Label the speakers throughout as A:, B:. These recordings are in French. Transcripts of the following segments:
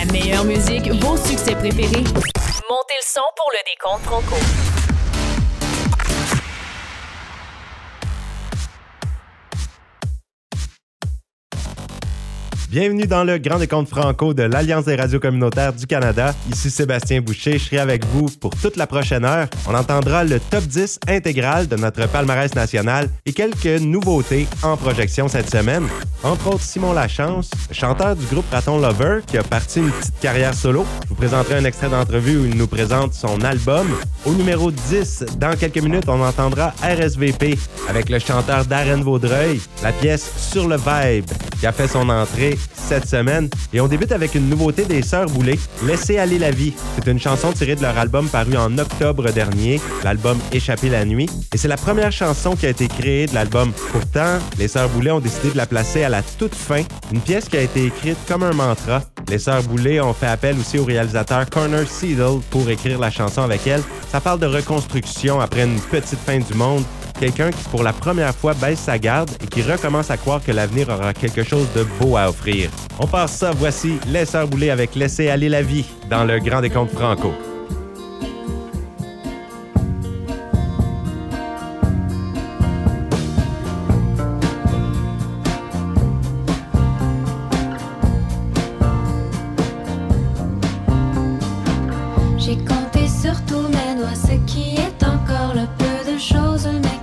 A: La meilleure musique, vos succès préférés. Montez le son pour le décompte Franco.
B: Bienvenue dans le Grand Décompte Franco de l'Alliance des radios communautaires du Canada. Ici Sébastien Boucher, je serai avec vous pour toute la prochaine heure. On entendra le top 10 intégral de notre palmarès national et quelques nouveautés en projection cette semaine. Entre autres, Simon Lachance, chanteur du groupe Raton Lover, qui a parti une petite carrière solo. Je vous présenterai un extrait d'entrevue où il nous présente son album. Au numéro 10, dans quelques minutes, on entendra RSVP avec le chanteur Darren Vaudreuil, la pièce Sur le Vibe, qui a fait son entrée cette semaine. Et on débute avec une nouveauté des Sœurs Boulay, Laissez aller la vie. C'est une chanson tirée de leur album paru en octobre dernier, l'album Échapper la nuit. Et c'est la première chanson qui a été créée de l'album. Pourtant, les Sœurs Boulay ont décidé de la placer à la toute fin, une pièce qui a été écrite comme un mantra. Les Sœurs Boulay ont fait appel aussi au réalisateur Corner Seedle pour écrire la chanson avec elle. Ça parle de reconstruction après une petite fin du monde quelqu'un qui pour la première fois baisse sa garde et qui recommence à croire que l'avenir aura quelque chose de beau à offrir. On passe ça, voici Les Sœurs Boulay avec Laisser aller la vie dans le Grand Décompte Franco.
C: J'ai compté sur tous mes doigts ce qui est encore le peu de choses, mais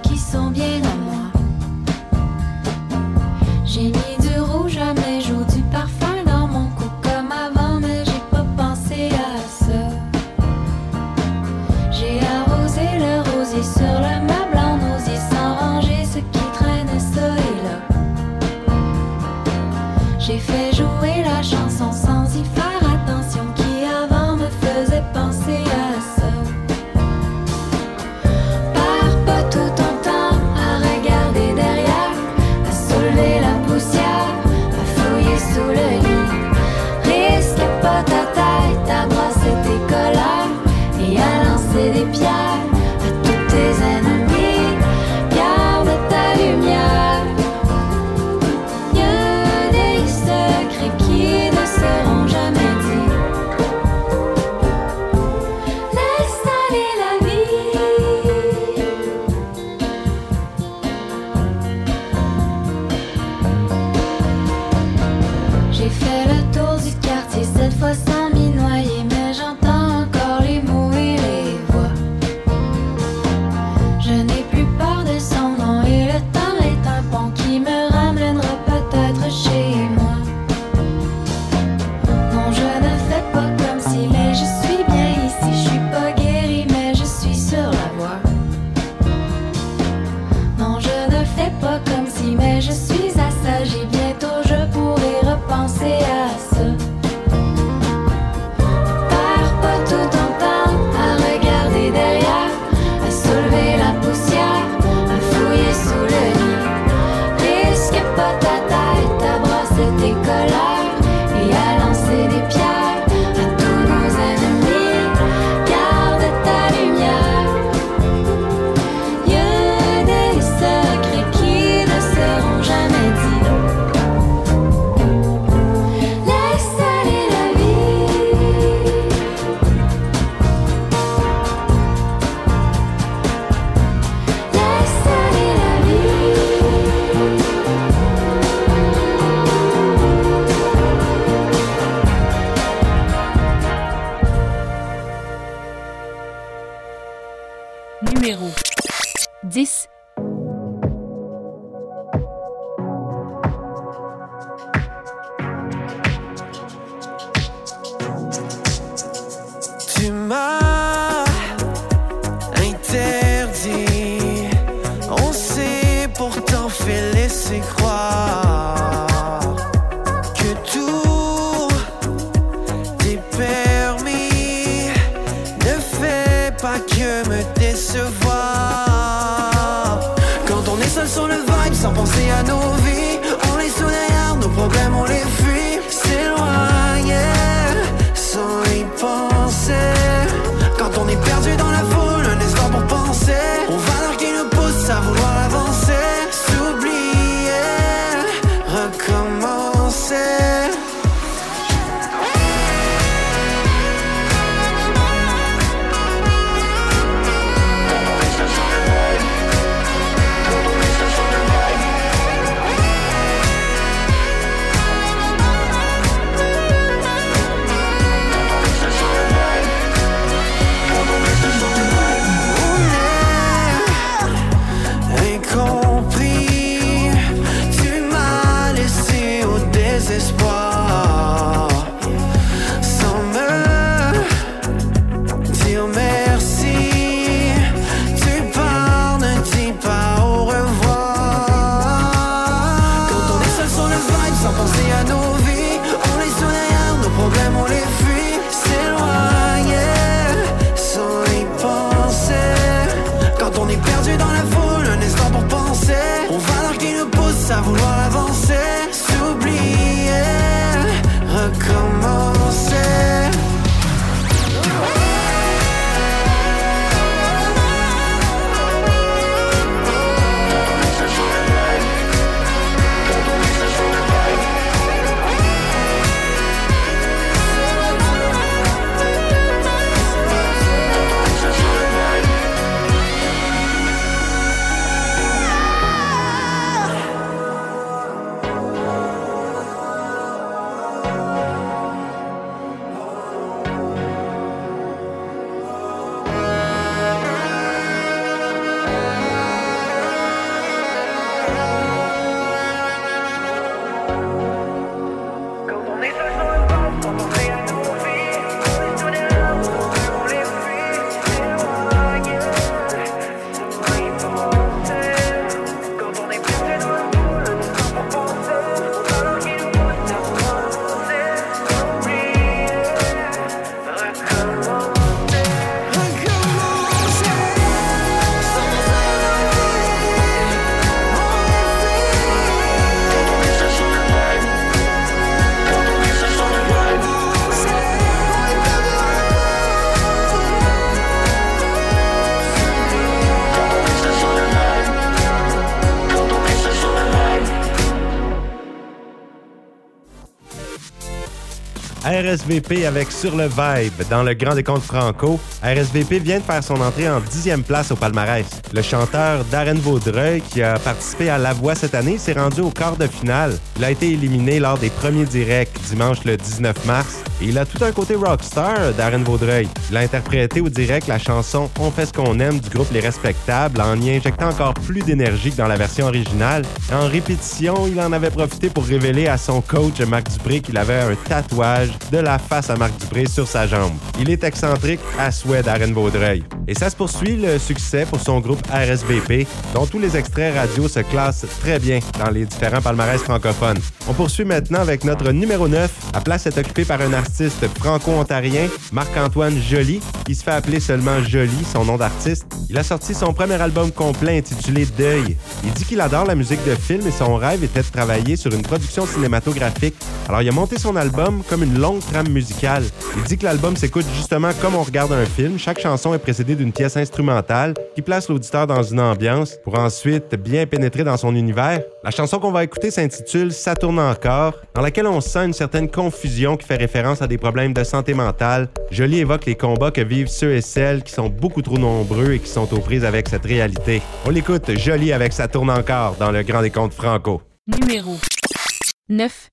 D: Quand on est seul sur le vibe sans penser à nos vies, on les sous nos problèmes, on les fuit.
B: RSVP avec Sur le Vibe dans le Grand Décompte Franco. RSVP vient de faire son entrée en dixième place au palmarès. Le chanteur Darren Vaudreuil, qui a participé à La Voix cette année, s'est rendu au quart de finale. Il a été éliminé lors des premiers directs dimanche le 19 mars. Et il a tout un côté rockstar, Darren Vaudreuil. Il a interprété au direct la chanson On fait ce qu'on aime du groupe Les Respectables en y injectant encore plus d'énergie que dans la version originale. En répétition, il en avait profité pour révéler à son coach Marc Dupré qu'il avait un tatouage de la face à Marc Dupré sur sa jambe. Il est excentrique à souhait d'Aren Vaudreuil. Et ça se poursuit le succès pour son groupe RSVP, dont tous les extraits radio se classent très bien dans les différents palmarès francophones. On poursuit maintenant avec notre numéro 9. La place est occupée par un artiste franco-ontarien, Marc-Antoine Joly, qui se fait appeler seulement Joly, son nom d'artiste. Il a sorti son premier album complet intitulé Deuil. Il dit qu'il adore la musique de film et son rêve était de travailler sur une production cinématographique. Alors il a monté son album comme une longue trame musicale. Il dit que l'album s'écoute justement comme on regarde un film. Chaque chanson est précédée d'une pièce instrumentale qui place l'auditeur dans une ambiance pour ensuite bien pénétrer dans son univers. La chanson qu'on va écouter s'intitule Ça tourne encore, dans laquelle on sent une certaine confusion qui fait référence à des problèmes de santé mentale. Jolie évoque les combats que vivent ceux et celles qui sont beaucoup trop nombreux et qui sont aux prises avec cette réalité. On l'écoute Jolie avec Ça tourne encore dans le Grand Décompte Franco.
E: Numéro 9.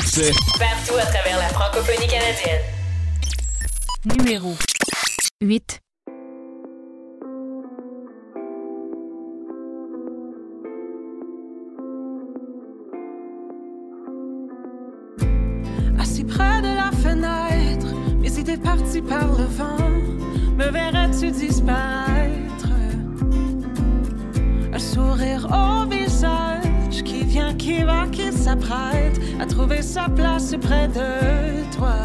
E: Succès, partout à travers la francophonie canadienne. Numéro 8.
F: Assis près de la fenêtre, mes idées parties par le vent, me verrais-tu disparaître? Un sourire qui va, qui s'apprête à trouver sa place près de toi.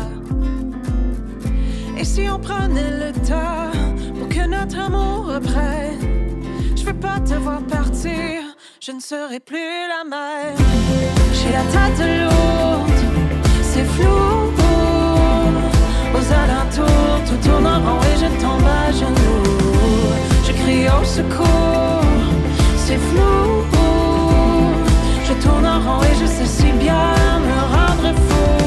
F: Et si on prenait le temps pour que notre amour reprenne? Je
E: veux pas te voir partir, je ne serai plus la même. J'ai la tête lourde, c'est flou. Aux alentours, tout tourne en rond et je tombe à genoux. Je crie au secours, c'est flou. En rond et je sais si bien me rendre fou.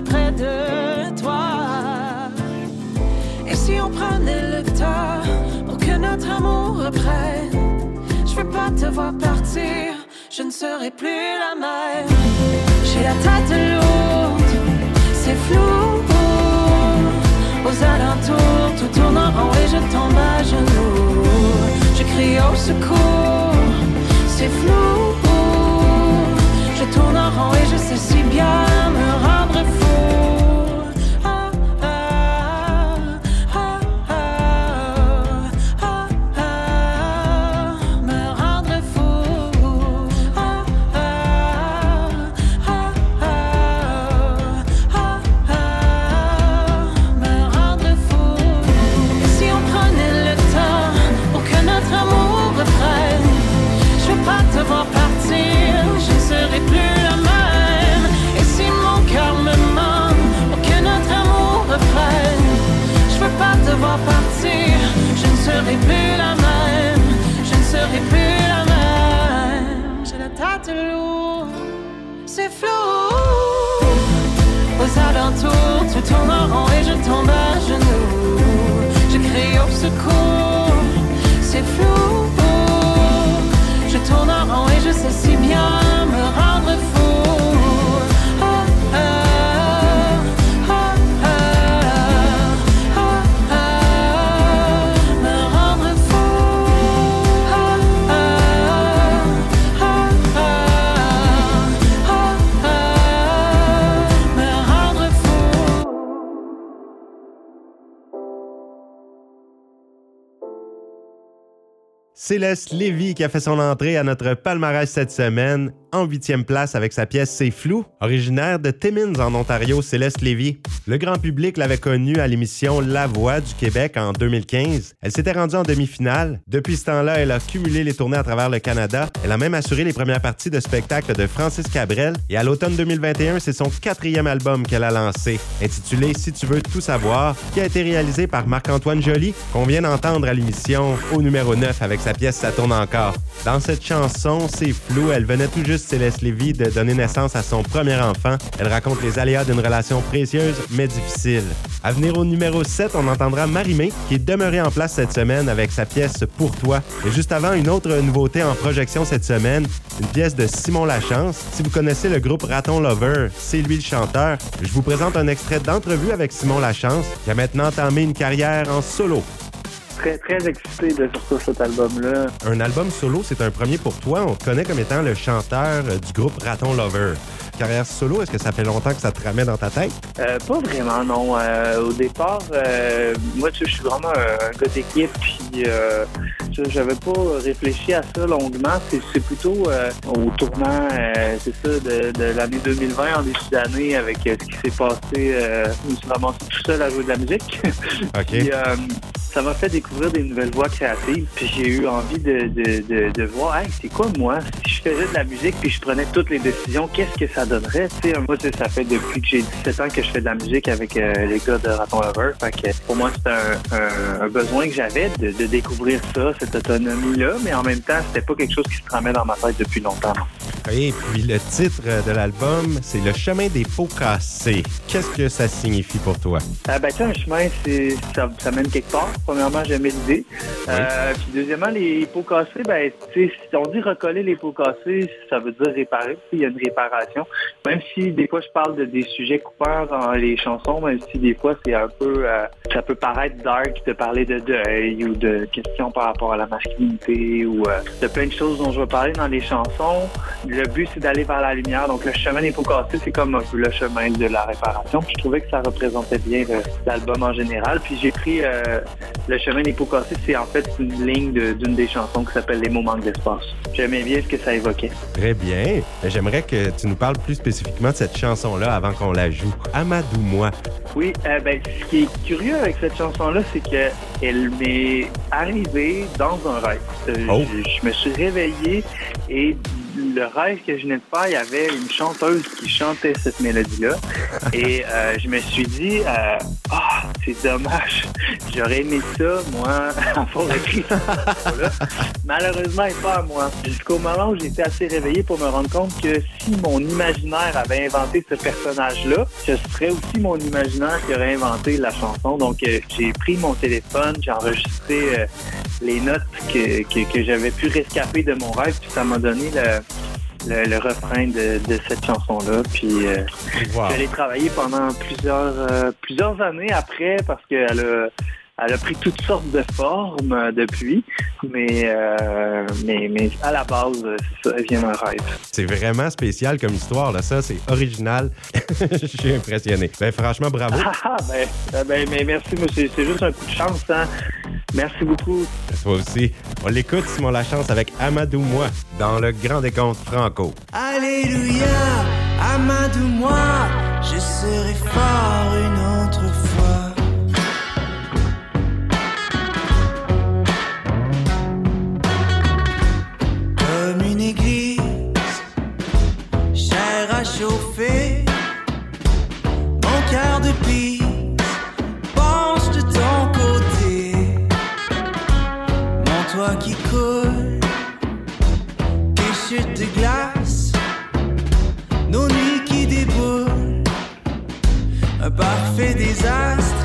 E: Près de toi. Et si on prenait le temps pour que notre amour reprenne, je veux pas te voir partir, je ne serai plus la même. J'ai la tête lourde, c'est flou. Aux alentours, tout tourne en rond et je tombe à genoux. Je crie au secours, c'est flou. Je tourne en rond et je sais si bien me rendre Aux alentours, tout tourne en rond et je tombe à genoux. Je crie au secours, c'est flou. Je tourne en rond et je sais si bien
B: Céleste Lévy qui a fait son entrée à notre palmarès cette semaine, en huitième place avec sa pièce C'est flou, originaire de Timmins en Ontario, Céleste Lévy. Le grand public l'avait connue à l'émission La Voix du Québec en 2015. Elle s'était rendue en demi-finale. Depuis ce temps-là, elle a cumulé les tournées à travers le Canada. Elle a même assuré les premières parties de spectacle de Francis Cabrel. Et à l'automne 2021, c'est son quatrième album qu'elle a lancé, intitulé Si tu veux tout savoir, qui a été réalisé par Marc-Antoine Joly, qu'on vient d'entendre à l'émission au numéro 9 avec sa pièce Ça tourne encore. Dans cette chanson, c'est flou, elle venait tout juste, Céleste Lévy, de donner naissance à son premier enfant. Elle raconte les aléas d'une relation précieuse mais difficile. À venir au numéro 7, on entendra Marimé, qui est demeurée en place cette semaine avec sa pièce Pour toi. Et juste avant, une autre nouveauté en projection cette semaine, une pièce de Simon Lachance. Si vous connaissez le groupe Raton Lover, c'est lui le chanteur. Je vous présente un extrait d'entrevue avec Simon Lachance, qui a maintenant entamé une carrière en solo.
G: Très, excité de sortir cet album-là.
B: Un album solo, c'est un premier pour toi. On te connaît comme étant le chanteur euh, du groupe Raton Lover. Carrière solo, est-ce que ça fait longtemps que ça te ramène dans ta tête?
G: Euh, pas vraiment, non. Euh, au départ, euh, moi, tu sais, je suis vraiment un, gars d'équipe, puis euh, tu sais, j'avais pas réfléchi à ça longuement. C'est, plutôt au tournant, c'est ça, de, de l'année 2020, en début d'année, avec ce qui s'est passé. Je me suis ramassé tout seul à jouer de la musique.
B: OK.
G: Puis, ça m'a fait découvrir des nouvelles voies créatives. Puis j'ai eu envie de, de, de, de voir, hey, c'est quoi moi? Si je faisais de la musique puis je prenais toutes les décisions, qu'est-ce que ça donnerait? Tu sais, moi, ça fait depuis que j'ai 17 ans que je fais de la musique avec euh, les gars de Raton Lover. Fait que pour moi, c'était un, un, un besoin que j'avais de, de découvrir ça, cette autonomie-là. Mais en même temps, c'était pas quelque chose qui se tramait dans ma tête depuis longtemps.
B: Et puis le titre de l'album, c'est Le chemin des pots cassés. Qu'est-ce que ça signifie pour toi?
G: Ah ben, tu sais, un chemin, c'est, ça, ça mène quelque part. Premièrement, j'aimais l'idée. Euh, puis deuxièmement, les pots cassés, ben, tu sais, si on dit recoller les pots cassés, ça veut dire réparer. Il y a une réparation. Même si des fois je parle de des sujets coupeurs dans les chansons, même si des fois c'est un peu, euh, ça peut paraître dark de parler de deuil ou de questions par rapport à la masculinité ou euh, de plein de choses dont je vais parler dans les chansons. Le but c'est d'aller vers la lumière. Donc le chemin des pots cassés, c'est comme un peu le chemin de la réparation. Je trouvais que ça représentait bien le- l'album en général. Puis j'ai pris euh, le chemin des pots cassés, c'est en fait une ligne d'une des chansons qui s'appelle Les mots manquent d'espace. J'aimais bien ce que ça évoquait.
B: Très bien. Mais J'aimerais que tu nous parles plus spécifiquement de cette chanson-là avant qu'on la joue. Amadou-moi.
G: Oui, euh, ben, ce qui est curieux avec cette chanson-là, c'est que elle m'est arrivée dans un rêve. Euh,
B: Oh.
G: je, je me suis réveillé et le rêve que je venais de faire, il y avait une chanteuse qui chantait cette mélodie-là. et euh, je me suis dit, euh, ah, c'est dommage. J'aurais aimé ça, moi, avoir écrit chanson-là. Malheureusement, n'est pas à moi. Jusqu'au moment où j'étais assez réveillé pour me rendre compte que si mon imaginaire avait inventé ce personnage-là, ce serait aussi mon imaginaire qui aurait inventé la chanson. Donc, euh, j'ai pris mon téléphone, j'ai enregistré euh, les notes que, que, que j'avais pu rescaper de mon rêve, puis ça m'a donné le, le, le refrain de, de cette chanson-là. Puis, euh,
B: Wow.
G: je l'ai travaillé pendant plusieurs, euh, plusieurs années après parce qu'elle a, elle a pris toutes sortes de formes euh, depuis, mais, euh, mais, mais à la base, euh, ça vient d'un rêve.
B: C'est vraiment spécial comme histoire, là. Ça, c'est original. Je suis impressionné. Ben, franchement, bravo.
G: Ah, ah, ben, euh, ben, mais merci, monsieur. C'est juste un coup de chance. Hein? Merci beaucoup.
B: Toi aussi. On l'écoute, Simon Lachance, avec Amadou-moi, dans le Grand Décompte Franco.
D: Alléluia, Amadou-moi, je serai fort une autre chauffer, mon cœur de pisse penche de ton côté, mon toit qui coule, des chutes de glace. Nos nuits qui déboulent, un parfait désastre.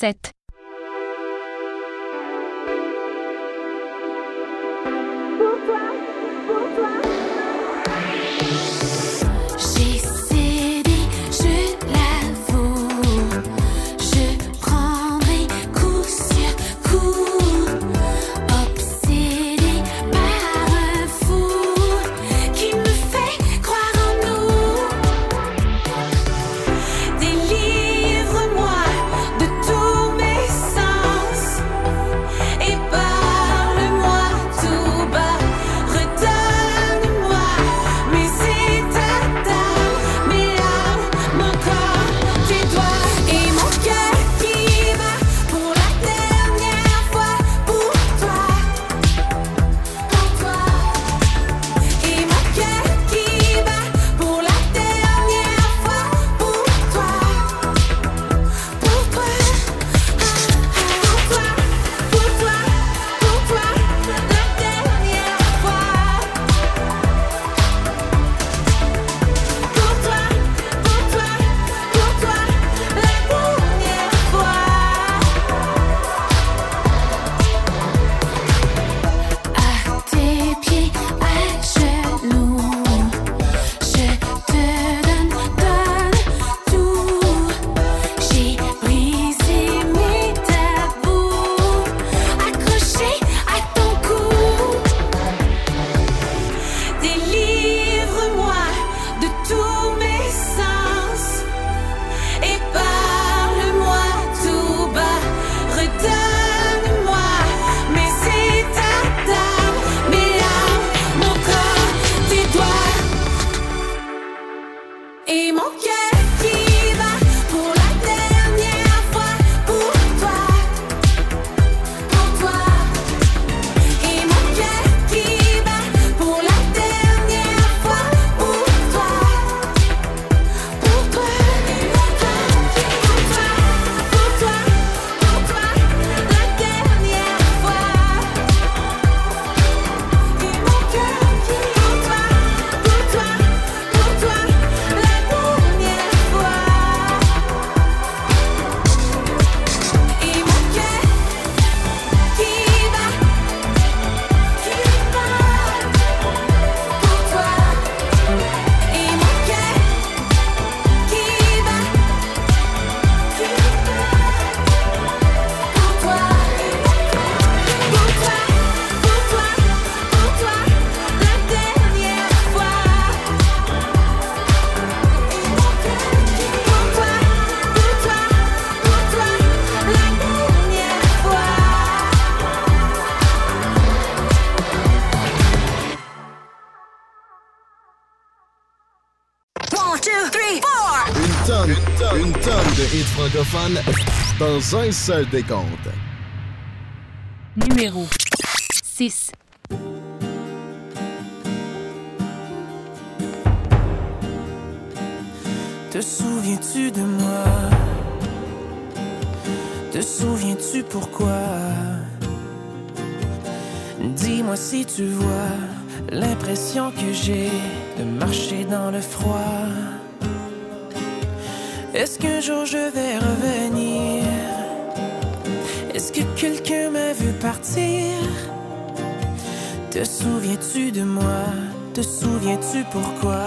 A: 7.
H: Dans un seul décompte.
A: Numéro 6.
D: Te souviens-tu de moi? Te souviens-tu pourquoi? Dis-moi si tu vois l'impression que j'ai de marcher dans le froid. Est-ce qu'un jour je vais revenir? Est-ce que quelqu'un m'a vu partir? Te souviens-tu de moi? Te souviens-tu pourquoi?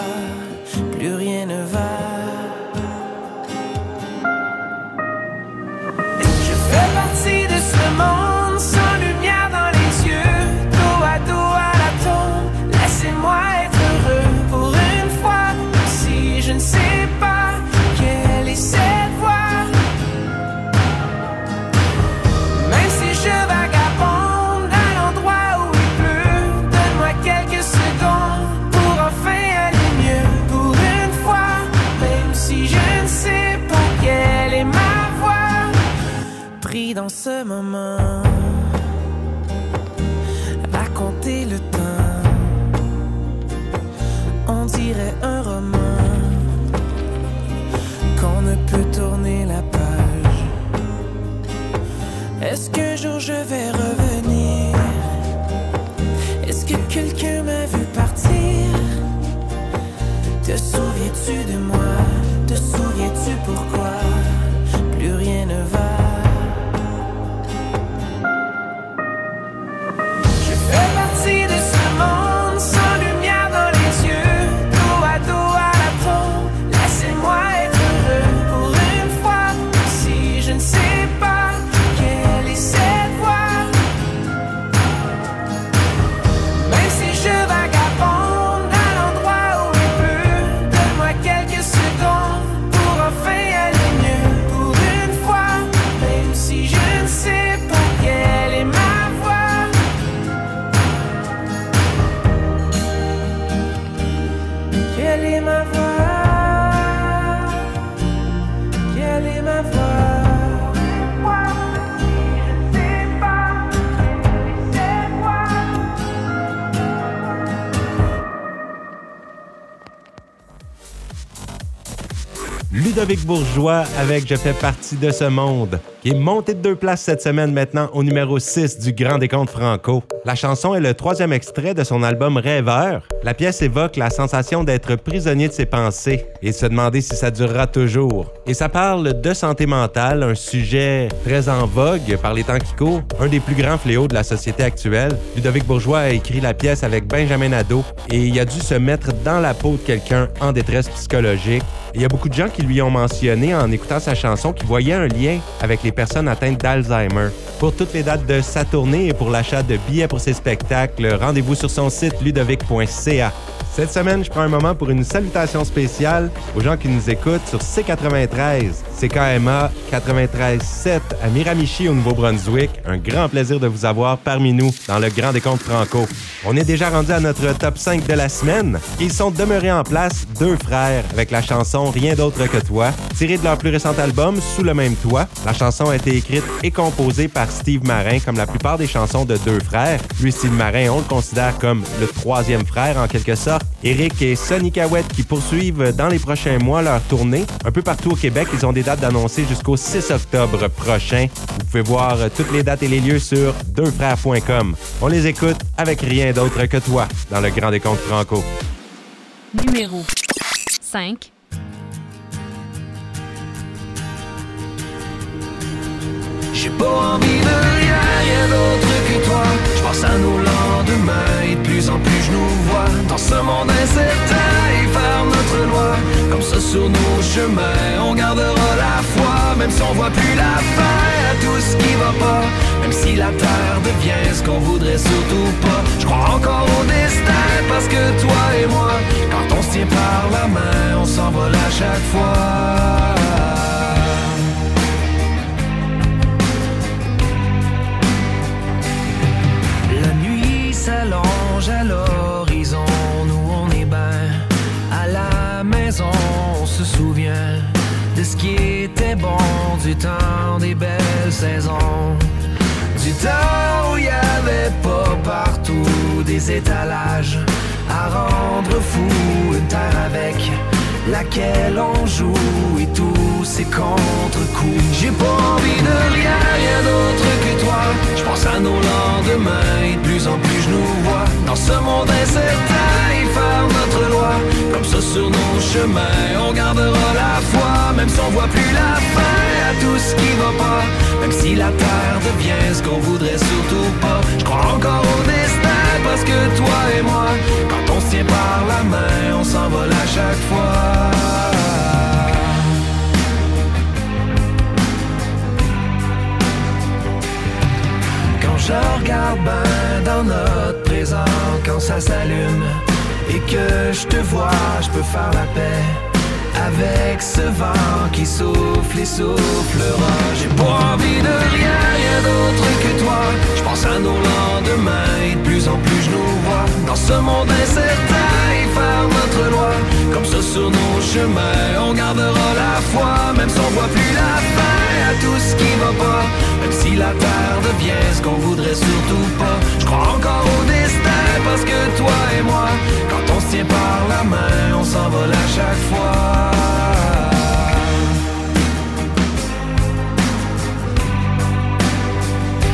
D: Plus rien ne va. Je fais partie de ce monde pris dans ce moment à compter le temps. On dirait un roman qu'on ne peut tourner la page. Est-ce qu'un jour je vais revenir? Est-ce que quelqu'un m'a vu partir? Te souviens-tu de moi? Te souviens-tu pourquoi?
B: Ludovic Bourgeois avec Je fais partie de ce monde, qui est monté de deux places cette semaine maintenant au numéro 6 du Grand Décompte Franco. La chanson est le troisième extrait de son album Rêveur. La pièce évoque la sensation d'être prisonnier de ses pensées et se demander si ça durera toujours. Et ça parle de santé mentale, un sujet très en vogue par les temps qui courent, un des plus grands fléaux de la société actuelle. Ludovic Bourgeois a écrit la pièce avec Benjamin Nadeau et il a dû se mettre dans la peau de quelqu'un en détresse psychologique. Il y a beaucoup de gens qui lui ont mentionné en écoutant sa chanson qu'ils voyaient un lien avec les personnes atteintes d'Alzheimer. Pour toutes les dates de sa tournée et pour l'achat de billets pour ses spectacles, rendez-vous sur son site ludovic.ca. Cette semaine, je prends un moment pour une salutation spéciale aux gens qui nous écoutent sur C93, CKMA 93.7 à Miramichi au Nouveau-Brunswick. Un grand plaisir de vous avoir parmi nous dans le Grand Décompte Franco. On est déjà rendu à notre top 5 de la semaine. Ils sont demeurés en place, deux frères, avec la chanson Rien d'autre que toi, tirée de leur plus récent album Sous le même toit. La chanson a été écrite et composée par Steve Marin, comme la plupart des chansons de deux frères. Lui, Steve Marin, on le considère comme le troisième frère en quelque sorte. Eric et Sonny Cowett qui poursuivent dans les prochains mois leur tournée. Un peu partout au Québec, ils ont des dates d'annoncer jusqu'au 6 octobre prochain. Vous pouvez voir euh, toutes les dates et les lieux sur deuxfrères.com. On les écoute avec rien d'autre que toi dans le Grand Décompte Franco.
A: Numéro 5.
I: J'ai pas envie de rien, rien d'autre que toi. Je pense à nos lendemains et de plus en plus je nous vois dans ce monde incertain et faire notre loi. Comme ça sur nos chemins, on gardera la foi, même si on voit plus la fin à tout ce qui va pas. Même si la terre devient ce qu'on voudrait surtout pas. Je crois encore au destin parce que toi et moi, quand on se tient par la main, on s'envole à chaque fois. S'allonge à l'horizon, nous on est ben à la maison, on se souvient de ce qui était bon, du temps des belles saisons. Du temps où il y avait pas partout des étalages à rendre fou, une terre avec laquelle on joue et tous ces contre-coups. J'ai pas envie de rien, rien d'autre que toi. Je pense à nos lendemains et de plus en plus je nous vois dans ce monde incertain y faire notre loi. Comme ça sur nos chemins, on gardera la foi, même si on voit plus la fin à tout ce qui va pas. Même si la terre devient ce qu'on voudrait surtout pas. Je crois encore au destin parce que toi et moi, quand on se tient par la main, on s'envole à chaque fois. Quand je regarde ben dans notre présent, quand ça s'allume et que je te vois, je peux faire la paix avec ce vent qui souffle et soufflera. J'ai pas envie de rien, rien d'autre que toi. Je pense à nos lendemains et de plus en plus je nous vois dans ce monde incertain et faire notre loi. Comme ça sur nos chemins, on gardera la foi, même si on voit plus la fin à tout ce qui va pas. Même si la terre devient ce qu'on voudrait surtout pas. Je crois encore au destin parce que toi et moi, quand on se tient par la main, on s'envole à chaque fois.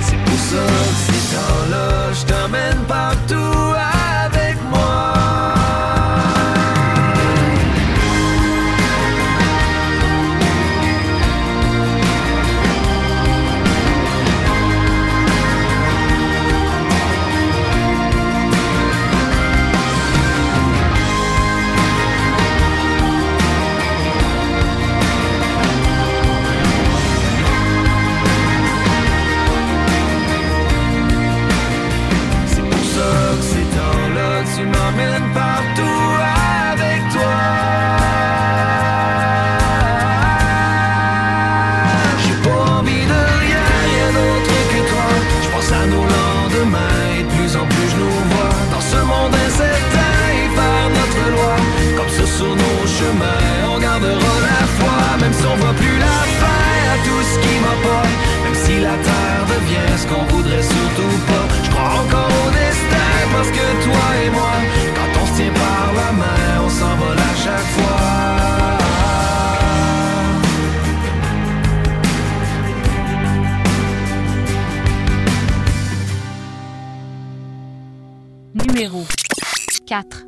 I: C'est pour ça que ces temps-là, je t'emmène partout surtout pas. Je crois encore au destin parce que toi et moi, quand on se tient par la main, on s'envole à chaque fois.
J: Numéro 4.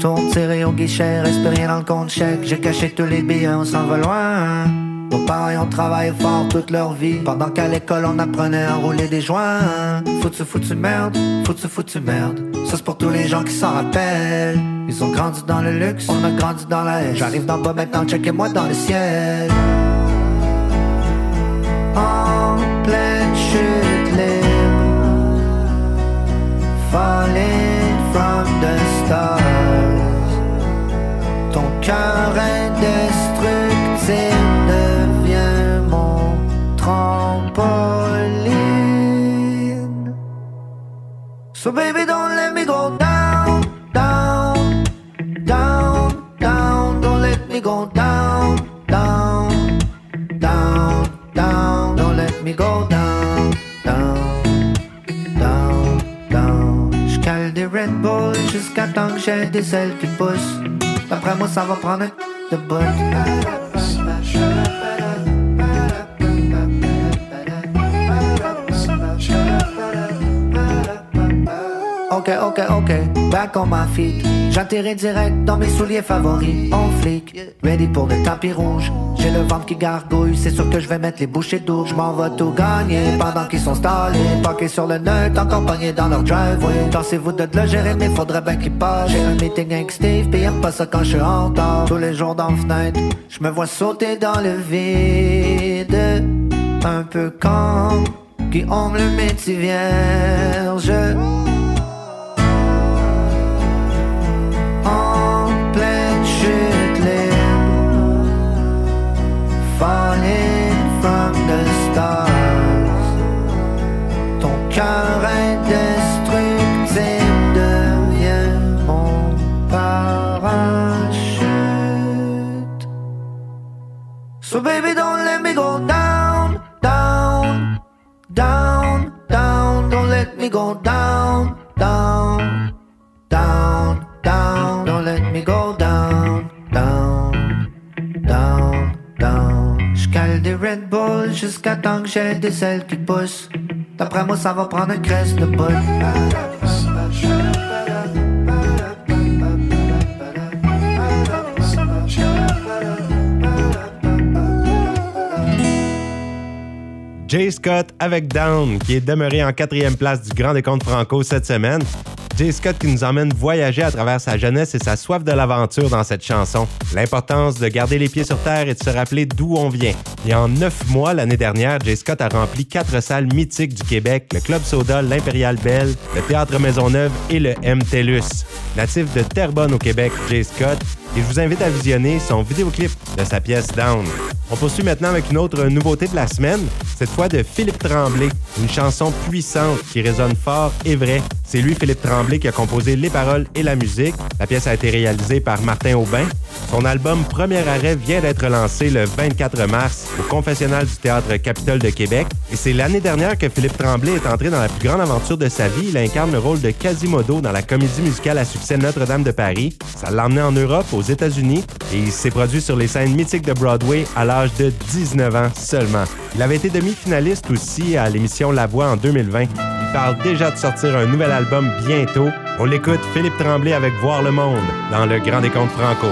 K: Tourne tiré au guichet, reste rien dans le compte chèque. J'ai caché tous les billets, on s'en va loin. Parents ont travaillé fort toute leur vie. Pendant qu'à l'école on apprenait à rouler des joints. Foutu, foutu merde, foutu, foutu merde. Ça c'est pour tous les gens qui s'en rappellent. Ils ont grandi dans le luxe, on a grandi dans la haine. J'arrive d'en bas maintenant, checkez-moi dans le ciel. En pleine chute. Falling from the stars. Ton cœur indestructible So baby, don't let me go down, down, down, down. Don't let me go down, down, down, down. Don't let me go down, down, down, down. J'cale des Red Bull jusqu'à temps que j'ai des ailes qui poussent. D'après moi, ça va prendre de bout. Ok, back on my feet. J'atterris direct dans mes souliers favoris. On flic, ready pour le tapis rouge. J'ai le ventre qui gargouille, c'est sûr que je vais mettre les bouchées d'eau. Je m'en vais tout gagner pendant qu'ils sont stallés. Parqués sur le net, encore pognés dans leur driveway. Pensez-vous de le gérer, mais faudrait bien qu'ils passent. J'ai un meeting avec Steve, pis pas ça quand je suis en retard. Tous les jours dans la fenêtre, je me vois sauter dans le vide. Un peu comme Guillaume le métier vierge. Cœur indestructible devient mon parachute. So baby, don't let me go down, down, down, down. Don't let me go down, down, down, down. Don't let me go down, down, down, down. J'cale des Red Bull jusqu'à temps que j'ai des ailes qui poussent. D'après moi, ça va prendre une crèche de bout.
B: Jay Scott avec Down, qui est demeuré en quatrième place du Grand Décompte Franco cette semaine. Jay Scott qui nous emmène voyager à travers sa jeunesse et sa soif de l'aventure dans cette chanson. L'importance de garder les pieds sur terre et de se rappeler d'où on vient. Et en neuf mois, l'année dernière, Jay Scott a rempli quatre salles mythiques du Québec, le Club Soda, l'Impérial Belle, le Théâtre Maisonneuve et le M. TELUS. Natif de Terrebonne au Québec, Jay Scott, et je vous invite à visionner son vidéoclip de sa pièce Down. On poursuit maintenant avec une autre nouveauté de la semaine, cette fois de Philippe Tremblay, une chanson puissante qui résonne fort et vrai. C'est lui, Philippe Tremblay, qui a composé les paroles et la musique. La pièce a été réalisée par Martin Aubin. Son album Premier arrêt vient d'être lancé le 24 mars au confessionnal du Théâtre Capitole de Québec. Et c'est l'année dernière que Philippe Tremblay est entré dans la plus grande aventure de sa vie. Il incarne le rôle de Quasimodo dans la comédie musicale à succès Notre-Dame de Paris. Ça l'a emmené en Europe, aux Et il s'est produit sur les scènes mythiques de Broadway à l'âge de 19 ans seulement. Il avait été demi-finaliste aussi à l'émission La Voix en 2020. Il parle déjà de sortir un nouvel album bientôt. On l'écoute Philippe Tremblay avec Voir le monde dans le Grand Décompte Franco.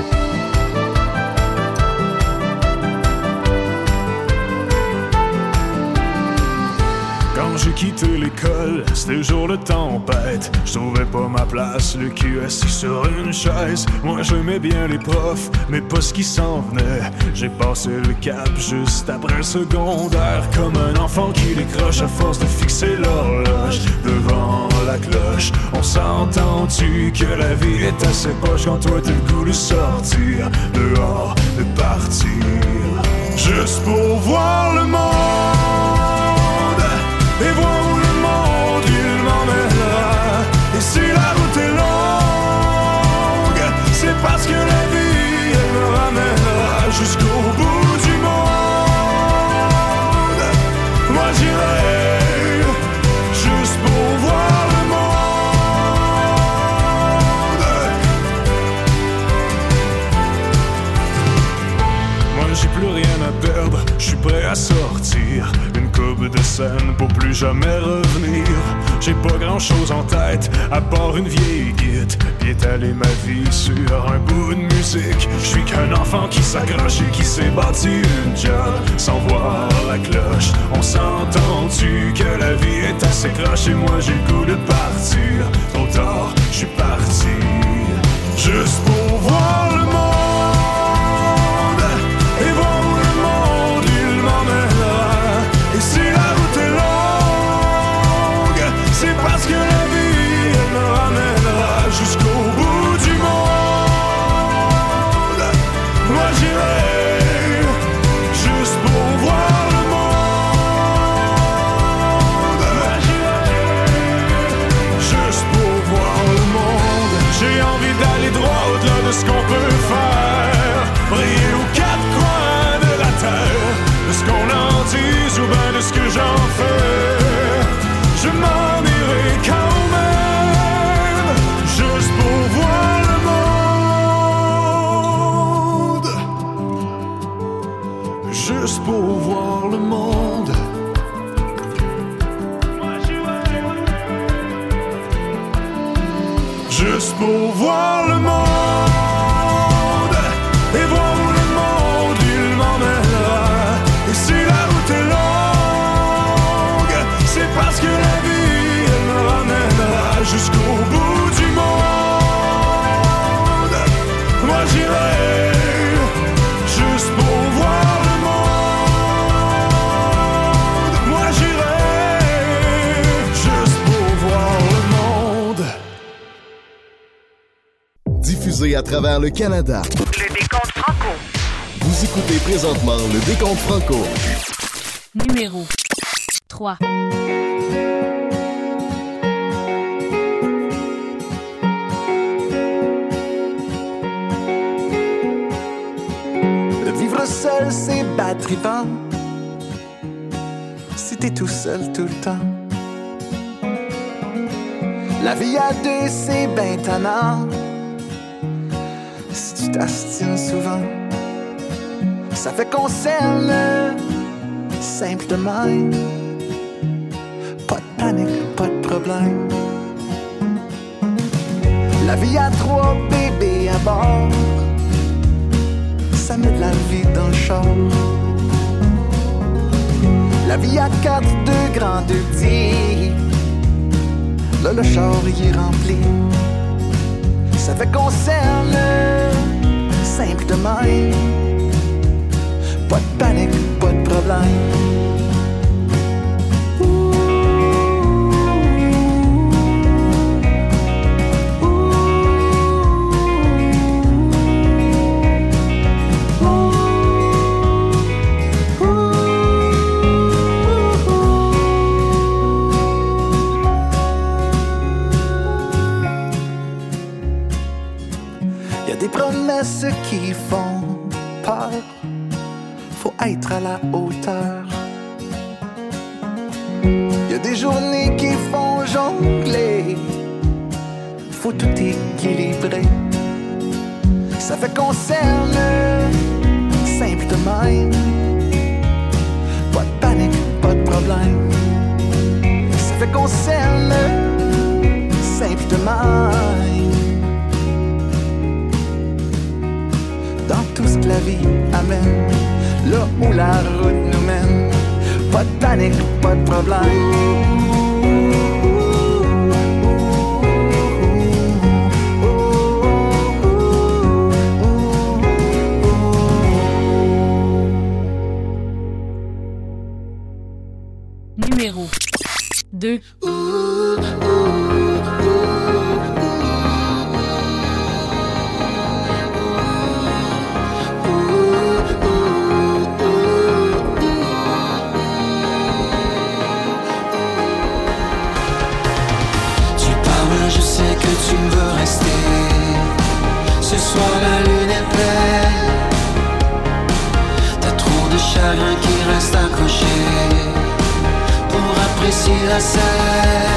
J: J'ai quitté l'école, c'était jour de tempête. Je trouvais pas ma place, le cul assis sur une chaise. Moi j'aimais bien les profs, mais pas ce qui s'en venait. J'ai passé le cap juste après le secondaire. Comme un enfant qui décroche à force de fixer l'horloge devant la cloche. On s'entend-tu que la vie est assez poche quand toi t'as le goût de sortir dehors, de partir. Juste pour voir le monde et voir où le monde il m'emmènera. Et si la route est longue, c'est parce que la vie elle me ramènera jusqu'au bout du monde. Moi j'irai juste pour voir le monde. Moi j'ai plus rien à perdre, je suis prêt à sortir pour plus jamais revenir. J'ai pas grand chose en tête, à part une vieille guide, puis étaler ma vie sur un bout de musique. Je suis qu'un enfant qui s'accroche et qui s'est bâti une job sans voir la cloche. On s'entend-tu que la vie est assez croche et moi j'ai le goût de partir. Trop tard, je suis parti. Juste pour voir le monde
H: Diffusé à travers le Canada.
A: Le décompte franco.
H: Vous écoutez présentement le Décompte Franco.
A: Numéro 3.
D: Vivre
L: seul, c'est battrivant. Si t'es tout seul tout le temps. La vie à deux, c'est ben tannant. Si tu t'astines souvent, ça fait qu'on s'aime simple de même. Pas de panique, pas de problème. La vie à trois bébés à bord, ça met de la vie dans le char. La vie à quatre, deux grands, deux petits. Là, le char y est rempli. Ça fait s'aime simple de. Pas de panique, pas de problème. Font peur. Faut être à la hauteur. Y a des journées qui font jongler. Faut tout équilibrer. Ça fait qu'on simple de même. Pas de panique, pas de problème. Ça fait qu'on simple de même. Que la vie amène, là où la route nous mène. Pas de panique, pas de
A: Numéro 2.
D: Apprécier la scène.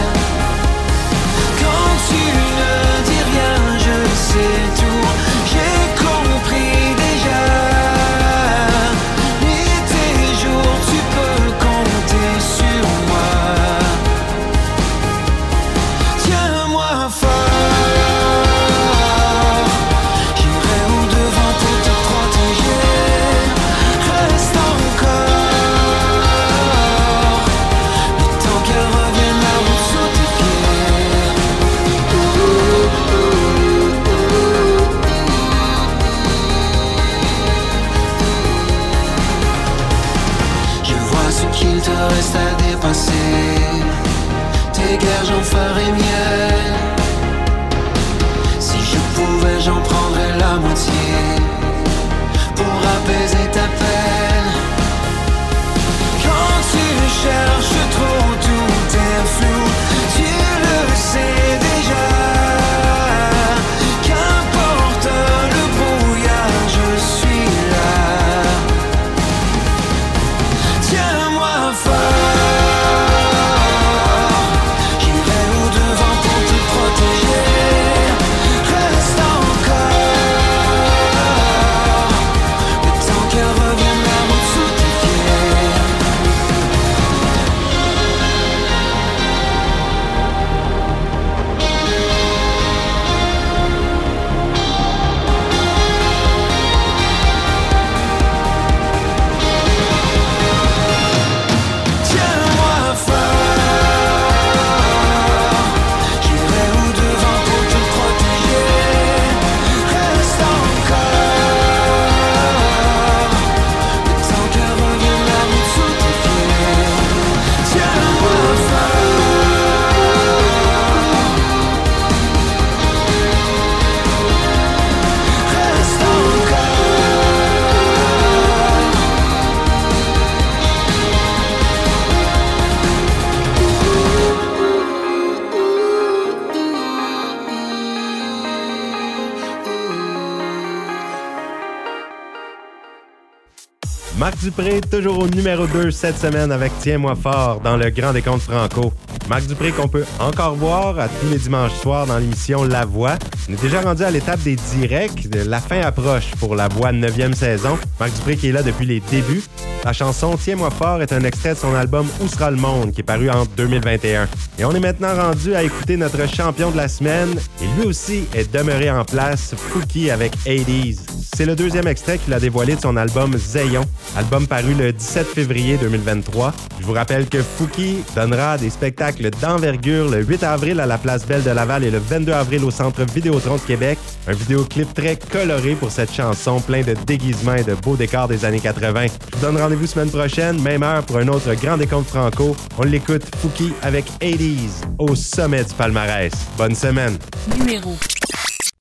B: Marc Dupré, toujours au numéro 2 cette semaine avec Tiens-moi fort dans le Grand Décompte Franco. Marc Dupré qu'on peut encore voir à tous les dimanches soirs dans l'émission La Voix. On est déjà rendu à l'étape des directs. La fin approche pour La Voix 9e saison. Marc Dupré qui est là depuis les débuts. La chanson Tiens-moi fort est un extrait de son album Où sera le monde qui est paru en 2021. Et on est maintenant rendu à écouter notre champion de la semaine. Et lui aussi est demeuré en place, Fouki avec 80s. C'est le deuxième extrait qu'il a dévoilé de son album Zayon, album paru le 17 février 2023. Je vous rappelle que Fouki donnera des spectacles d'envergure le 8 avril à la place Belle de Laval et le 22 avril au Centre Vidéotron de Québec. Un vidéoclip très coloré pour cette chanson, plein de déguisements et de beaux décors des années 80. Je vous donne rendez-vous semaine prochaine, même heure pour un autre grand décompte franco. On l'écoute Fouki avec 80s au sommet du palmarès. Bonne semaine.
A: Numéro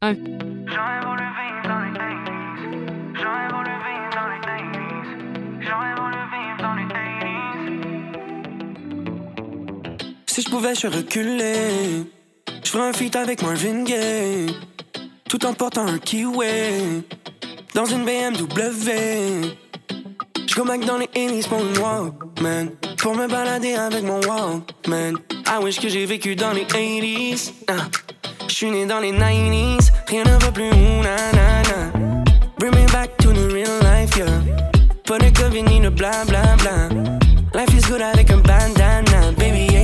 A: 1.
D: Si je pouvais, je reculer. Je ferais un feat avec Marvin Gaye. Tout en portant un kiwi. Dans une BMW. Je go back dans les 80s pour une Walkman. Pour me balader avec mon Walkman. I wish que j'ai vécu dans les 80s. Ah. Je suis né dans les 90s. Rien ne va plus. ouh, na, na, na. Bring me back to the real life, yeah. Pas de Covid ni de bla bla bla. Life is good avec un bandana, baby, yeah,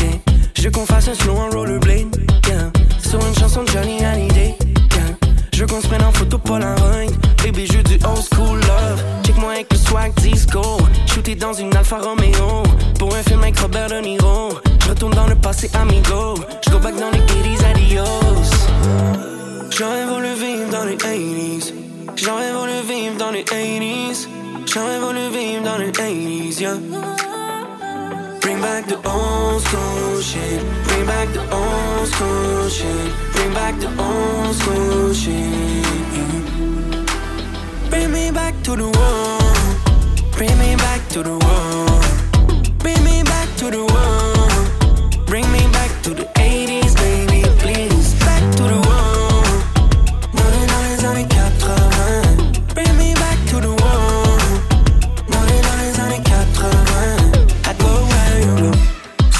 D: yeah. Je qu'on fasse un slow en yeah. Johnny Hallyday, yeah. Je veux qu'on se prenne en photo Polaroid, baby, je du old school love. Check-moi avec le swag disco. Shooté dans une Alfa Romeo. Pour un film avec Robert De Niro. Je retourne dans le passé, amigo. Je go back dans les 80s, adios. J'aurais voulu vivre dans les 80s. J'aurais voulu vivre dans les 80s. J'aurais voulu vivre dans les 80s, yeah. Bring back the old school shit. Bring back the old school shit. Bring back the old school shit. Bring me back to the world. Bring me back to the world. Bring me back to the world. Bring me back to the 80s,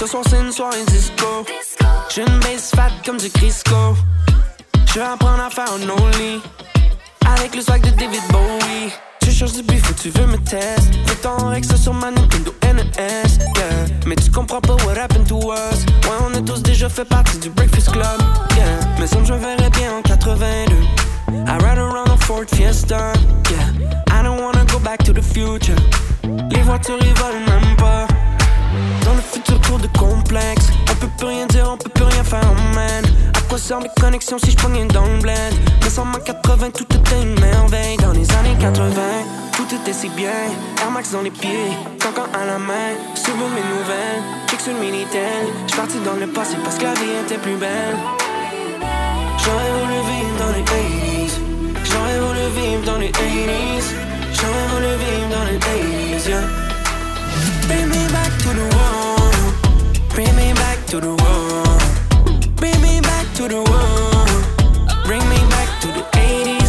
D: Ce soir, c'est une soirée disco. J'ai une base fat comme du Crisco. Je vais apprendre à faire un only. Avec le swag de David Bowie. Tu cherches du ou tu veux me test. Fais ton ex sur ma Nintendo NES. Yeah. Mais tu comprends pas what happened to us. Ouais, on a tous déjà fait partie du Breakfast Club. Yeah. Mais ça, je verrais bien en 82. I ride around a Ford Fiesta. Yeah. I don't wanna go back to the future. Les voitures, ils volent quoi servent les connexions si je pognais dans le Mais sans ma 80, tout était une merveille. Dans les années 80, tout était si bien. Air Max dans les pieds, cancan à la main. Sur mes nouvelles, check sur le Minitel J'suis parti dans le passé parce que la vie était plus belle. J'aurais voulu vivre dans les 80s J'aurais voulu vivre dans les 80s J'aurais voulu vivre dans les 80s, yeah. Bring me back to the world. Bring me back to the world. to the one. Bring me back to the 80s.